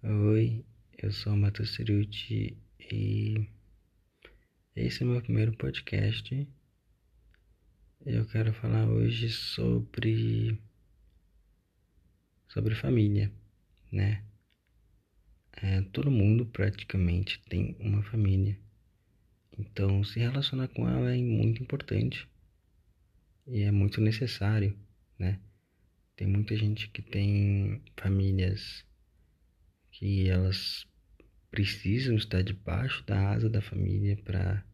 Oi, eu sou o Matheus Ceruti e esse é o meu primeiro podcast. Eu quero falar hoje sobre sobre família, né? É, todo mundo praticamente tem uma família, então se relacionar com ela é muito importante e é muito necessário, né? Tem muita gente que tem famílias que elas precisam estar debaixo da asa da família para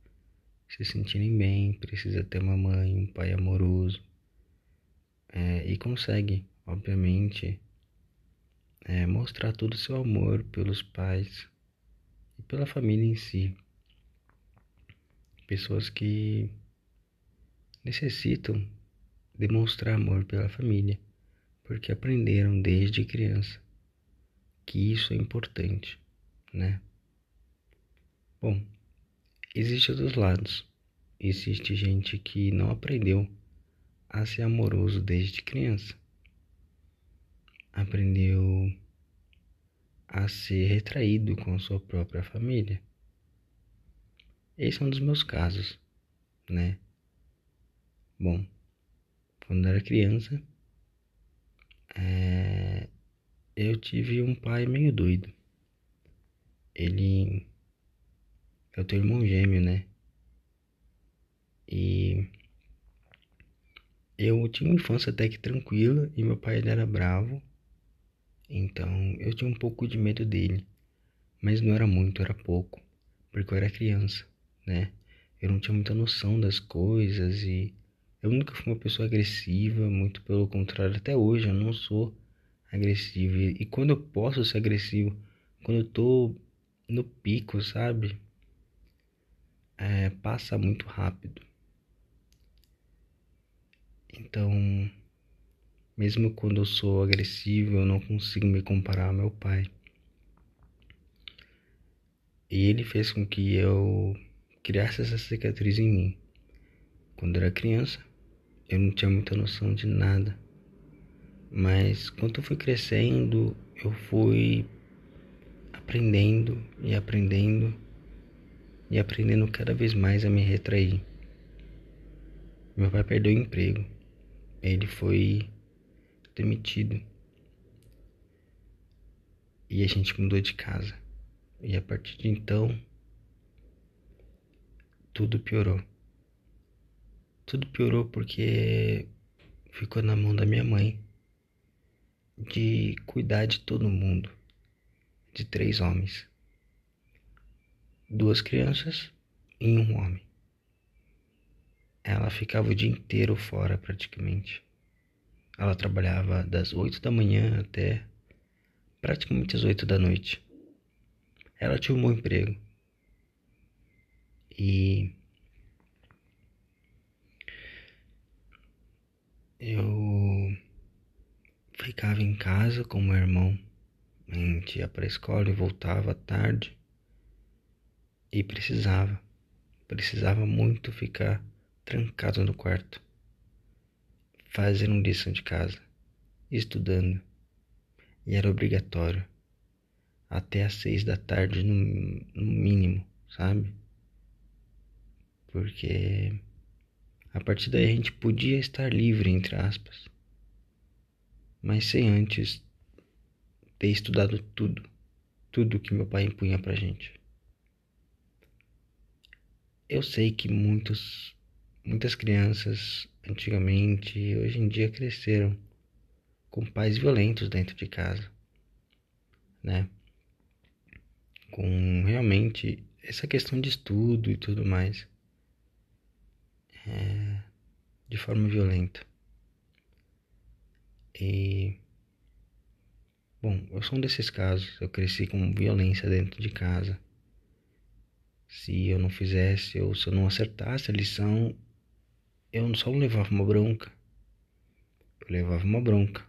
se sentirem bem, precisa ter uma mãe, um pai amoroso é, e consegue, obviamente, é, mostrar todo o seu amor pelos pais e pela família em si. Pessoas que necessitam demonstrar amor pela família porque aprenderam desde criança que isso é importante, né? Bom, existe dos lados. Existe gente que não aprendeu a ser amoroso desde criança. Aprendeu a ser retraído com sua própria família. Esse é um dos meus casos, né? Bom, quando eu era criança, é, eu tive um pai meio doido. Ele. Eu tenho irmão gêmeo, né? E. Eu tinha uma infância até que tranquila e meu pai ele era bravo. Então eu tinha um pouco de medo dele. Mas não era muito, era pouco. Porque eu era criança, né? Eu não tinha muita noção das coisas e eu nunca fui uma pessoa agressiva, muito pelo contrário, até hoje eu não sou agressivo. E, quando eu posso ser agressivo, quando eu tô no pico, sabe? É, passa muito rápido. Então, mesmo quando eu sou agressivo, eu não consigo me comparar ao meu pai. E ele fez com que eu criasse essa cicatriz em mim. Quando eu era criança, eu não tinha muita noção de nada. Mas quando eu fui crescendo, eu fui aprendendo e aprendendo e aprendendo cada vez mais a me retrair. Meu pai perdeu o emprego. Ele foi demitido. E a gente mudou de casa. E a partir de então, tudo piorou. Tudo piorou porque ficou na mão da minha mãe de cuidar de todo mundo, de três homens, duas crianças e um homem. Ela ficava o dia inteiro fora praticamente. Ela trabalhava das oito da manhã até praticamente as oito da noite. Ela tinha um bom emprego. E eu ficava em casa com meu irmão. A gente ia para a escola e voltava tarde. E precisava, precisava muito ficar trancado no quarto, fazendo lição de casa, estudando. E era obrigatório. Até às seis da tarde, no, no mínimo, sabe? Porque a partir daí a gente podia estar livre, entre aspas mas sem antes ter estudado tudo, tudo que meu pai impunha pra gente. Eu sei que muitos, muitas crianças antigamente e hoje em dia cresceram com pais violentos dentro de casa, né? Com realmente essa questão de estudo e tudo mais, é, de forma violenta. E. Bom, eu sou um desses casos. Eu cresci com violência dentro de casa. Se eu não fizesse ou se eu não acertasse a lição, eu só levava uma bronca. Eu levava uma bronca.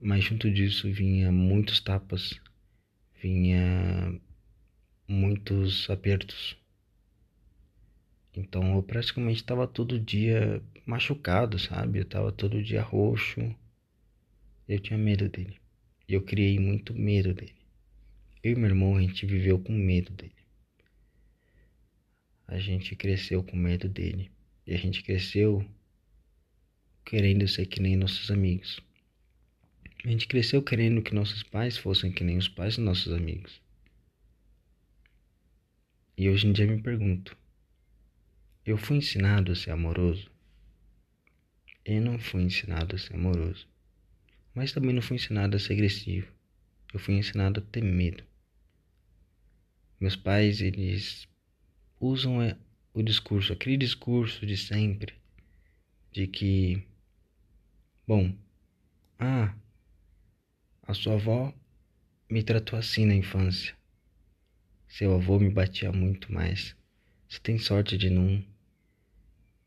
Mas junto disso vinha muitos tapas, vinha muitos apertos. Então eu praticamente estava todo dia machucado, sabe? Eu estava todo dia roxo. Eu tinha medo dele. Eu criei muito medo dele. eu e meu irmão, a gente viveu com medo dele. A gente cresceu com medo dele. E a gente cresceu querendo ser que nem nossos amigos. A gente cresceu querendo que nossos pais fossem que nem os pais dos nossos amigos. E hoje em dia me pergunto: eu fui ensinado a ser amoroso? Eu não fui ensinado a ser amoroso. Mas também não fui ensinado a ser agressivo. Eu fui ensinado a ter medo. Meus pais, eles usam é, o discurso, aquele discurso de sempre, de que, bom, ah, a sua avó me tratou assim na infância. Seu avô me batia muito mais. Você tem sorte de não,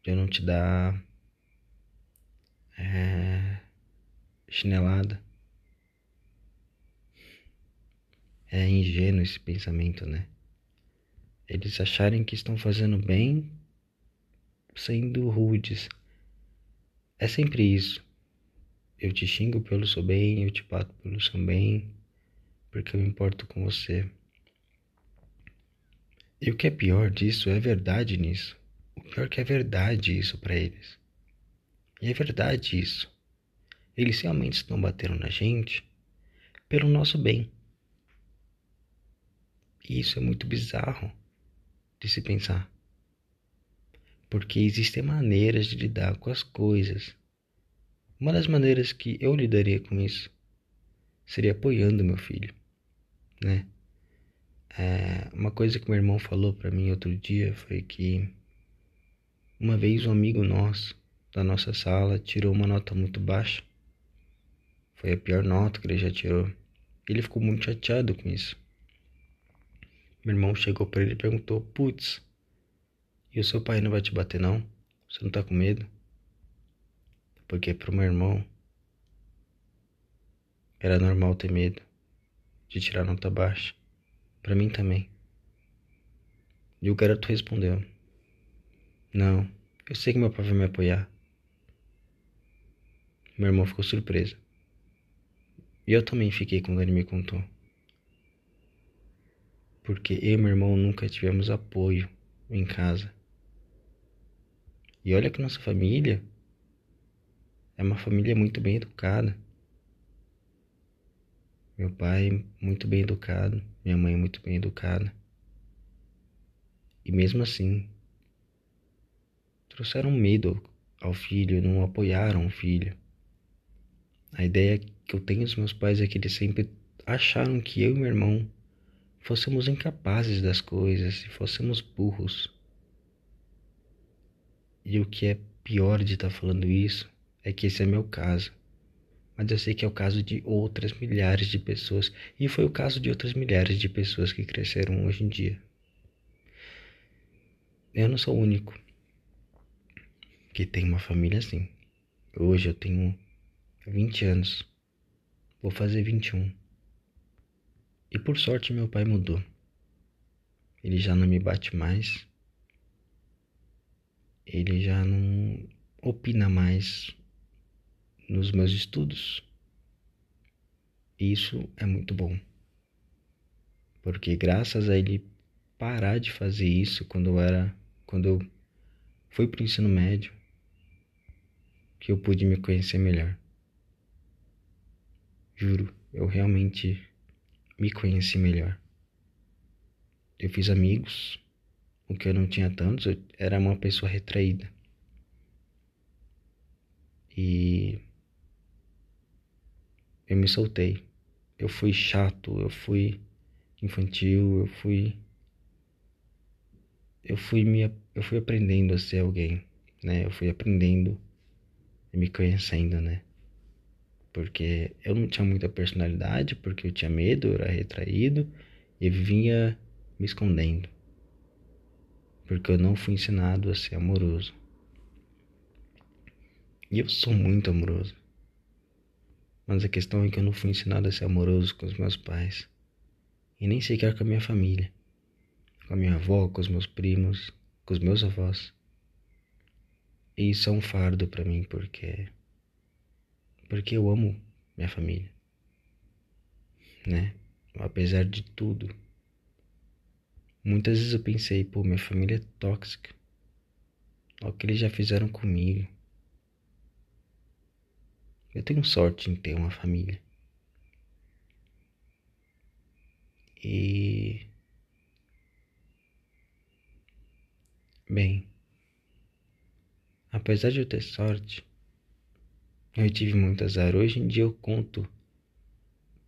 eu não te dar é, chinelada. É ingênuo esse pensamento, né? Eles acharem que estão fazendo bem sendo rudes. É sempre isso. Eu te xingo pelo seu bem, eu te bato pelo seu bem, porque eu me importo com você. E o que é pior disso é verdade nisso. Pior que é verdade isso para eles. E é verdade isso. Eles realmente estão batendo na gente pelo nosso bem. E isso é muito bizarro de se pensar. Porque existem maneiras de lidar com as coisas. Uma das maneiras que eu lidaria com isso seria apoiando meu filho, né? É, uma coisa que meu irmão falou para mim outro dia foi que uma vez um amigo nosso da nossa sala tirou uma nota muito baixa. Foi a pior nota que ele já tirou. Ele ficou muito chateado com isso. Meu irmão chegou para ele e perguntou: Putz, e o seu pai não vai te bater não? Você não tá com medo? Porque pro meu irmão era normal ter medo de tirar nota baixa. Para mim também. E o garoto respondeu: Não, eu sei que meu pai vai me apoiar. Meu irmão ficou surpreso. E eu também fiquei quando ele me contou porque eu e meu irmão nunca tivemos apoio em casa. E olha que nossa família é uma família muito bem educada. Meu pai muito bem educado, minha mãe muito bem educada. E mesmo assim, trouxeram medo ao filho, não apoiaram o filho. A ideia que eu tenho dos meus pais é que eles sempre acharam que eu e meu irmão fôssemos incapazes das coisas, se fôssemos burros. E o que é pior de estar tá falando isso é que esse é meu caso. Mas eu sei que é o caso de outras milhares de pessoas. E foi o caso de outras milhares de pessoas que cresceram hoje em dia. Eu não sou o único que tem uma família assim. Hoje eu tenho 20 anos. Vou fazer 21. E por sorte meu pai mudou. Ele já não me bate mais. Ele já não opina mais nos meus estudos. E isso é muito bom. Porque graças a ele parar de fazer isso quando eu era quando eu fui para o ensino médio que eu pude me conhecer melhor. Juro, eu realmente me conheci melhor. Eu fiz amigos, o que eu não tinha tantos, eu era uma pessoa retraída. E eu me soltei. Eu fui chato, eu fui infantil, eu fui eu fui me eu fui aprendendo a ser alguém, né? Eu fui aprendendo me conhecendo, né? porque eu não tinha muita personalidade, porque eu tinha medo, era retraído e vinha me escondendo, porque eu não fui ensinado a ser amoroso. E eu sou muito amoroso. Mas a questão é que eu não fui ensinado a ser amoroso com os meus pais. E nem sequer com a minha família. Com a minha avó, com os meus primos, com os meus avós. E isso é um fardo para mim, porque porque eu amo minha família, né? apesar de tudo. Muitas vezes eu pensei, pô, minha família é tóxica. Olha o que eles já fizeram comigo. Eu tenho sorte em ter uma família. E. Bem, apesar de eu ter sorte, eu tive muito azar. Hoje em dia eu conto.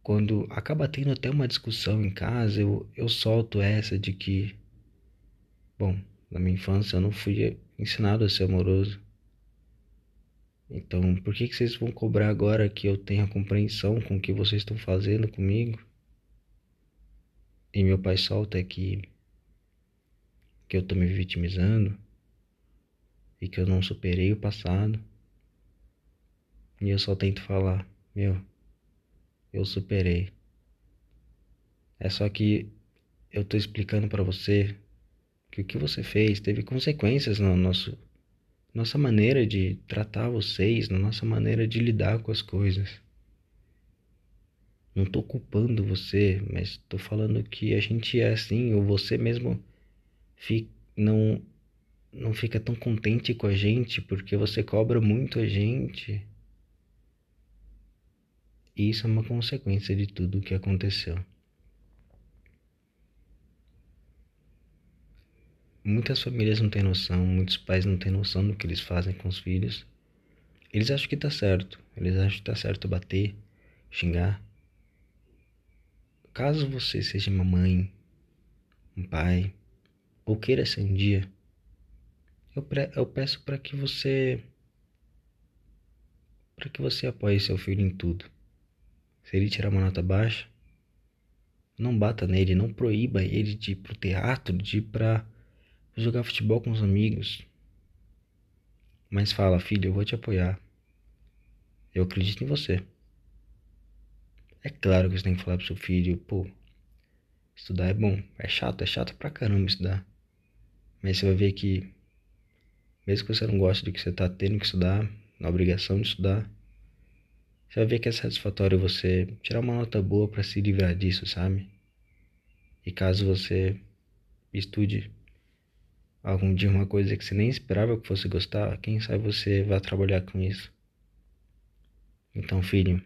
Quando acaba tendo até uma discussão em casa, eu, eu solto essa de que, bom, na minha infância eu não fui ensinado a ser amoroso. Então, por que, que vocês vão cobrar agora que eu tenha compreensão com o que vocês estão fazendo comigo? E meu pai solta que que eu tô me vitimizando e que eu não superei o passado. E eu só tento falar, meu, eu superei. É só que eu tô explicando para você que o que você fez teve consequências no nosso nossa maneira de tratar vocês, na nossa maneira de lidar com as coisas. Não tô culpando você, mas tô falando que a gente é assim, ou você mesmo fica, não não fica tão contente com a gente porque você cobra muito a gente. E isso é uma consequência de tudo o que aconteceu. Muitas famílias não têm noção, muitos pais não têm noção do que eles fazem com os filhos. Eles acham que tá certo, eles acham que tá certo bater, xingar. Caso você seja uma mãe, um pai, ou queira ser um dia, eu, eu peço para que você para que você apoie seu filho em tudo. Se ele tirar uma nota baixa, não bata nele, não proíba ele de ir pro teatro, de ir pra jogar futebol com os amigos. Mas fala, filho, eu vou te apoiar. Eu acredito em você. É claro que você tem que falar pro seu filho, pô, estudar é bom. É chato, é chato pra caramba estudar. Mas você vai ver que mesmo que você não goste do que você está tendo que estudar, na obrigação de estudar, você vai ver que é satisfatório você tirar uma nota boa para se livrar disso, sabe? E caso você estude algum dia uma coisa que você nem esperava que fosse gostar, quem sabe você vai trabalhar com isso. Então, filho,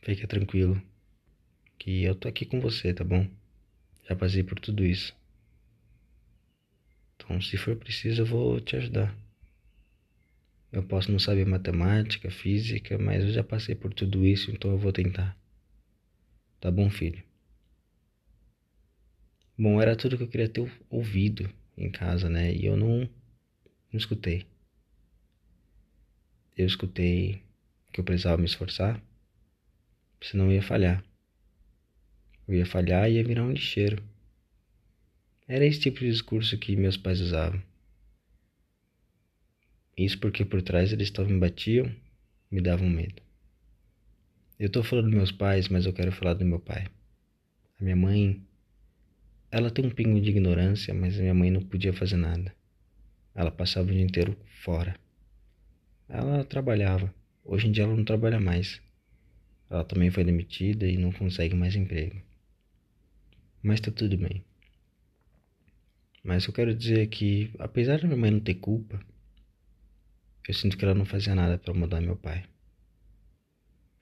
fique tranquilo, que eu tô aqui com você, tá bom? Já passei por tudo isso. Se for preciso, eu vou te ajudar. Eu posso não saber matemática, física, mas eu já passei por tudo isso, então eu vou tentar. Tá bom, filho? Bom, era tudo que eu queria ter ouvido em casa, né? E eu não, não escutei. Eu escutei que eu precisava me esforçar, senão eu ia falhar. Eu ia falhar e ia virar um lixeiro. Era esse tipo de discurso que meus pais usavam. Isso porque por trás eles só me batiam, me davam medo. Eu tô falando dos meus pais, mas eu quero falar do meu pai. A minha mãe, ela tem um pingo de ignorância, mas a minha mãe não podia fazer nada. Ela passava o dia inteiro fora. Ela trabalhava. Hoje em dia ela não trabalha mais. Ela também foi demitida e não consegue mais emprego. Mas tá tudo bem. Mas eu quero dizer que, apesar de minha mãe não ter culpa, eu sinto que ela não fazia nada para mudar meu pai.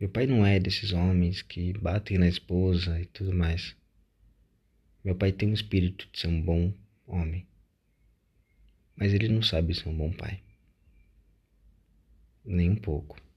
Meu pai não é desses homens que batem na esposa e tudo mais. Meu pai tem um espírito de ser um bom homem. Mas ele não sabe ser um bom pai. Nem um pouco.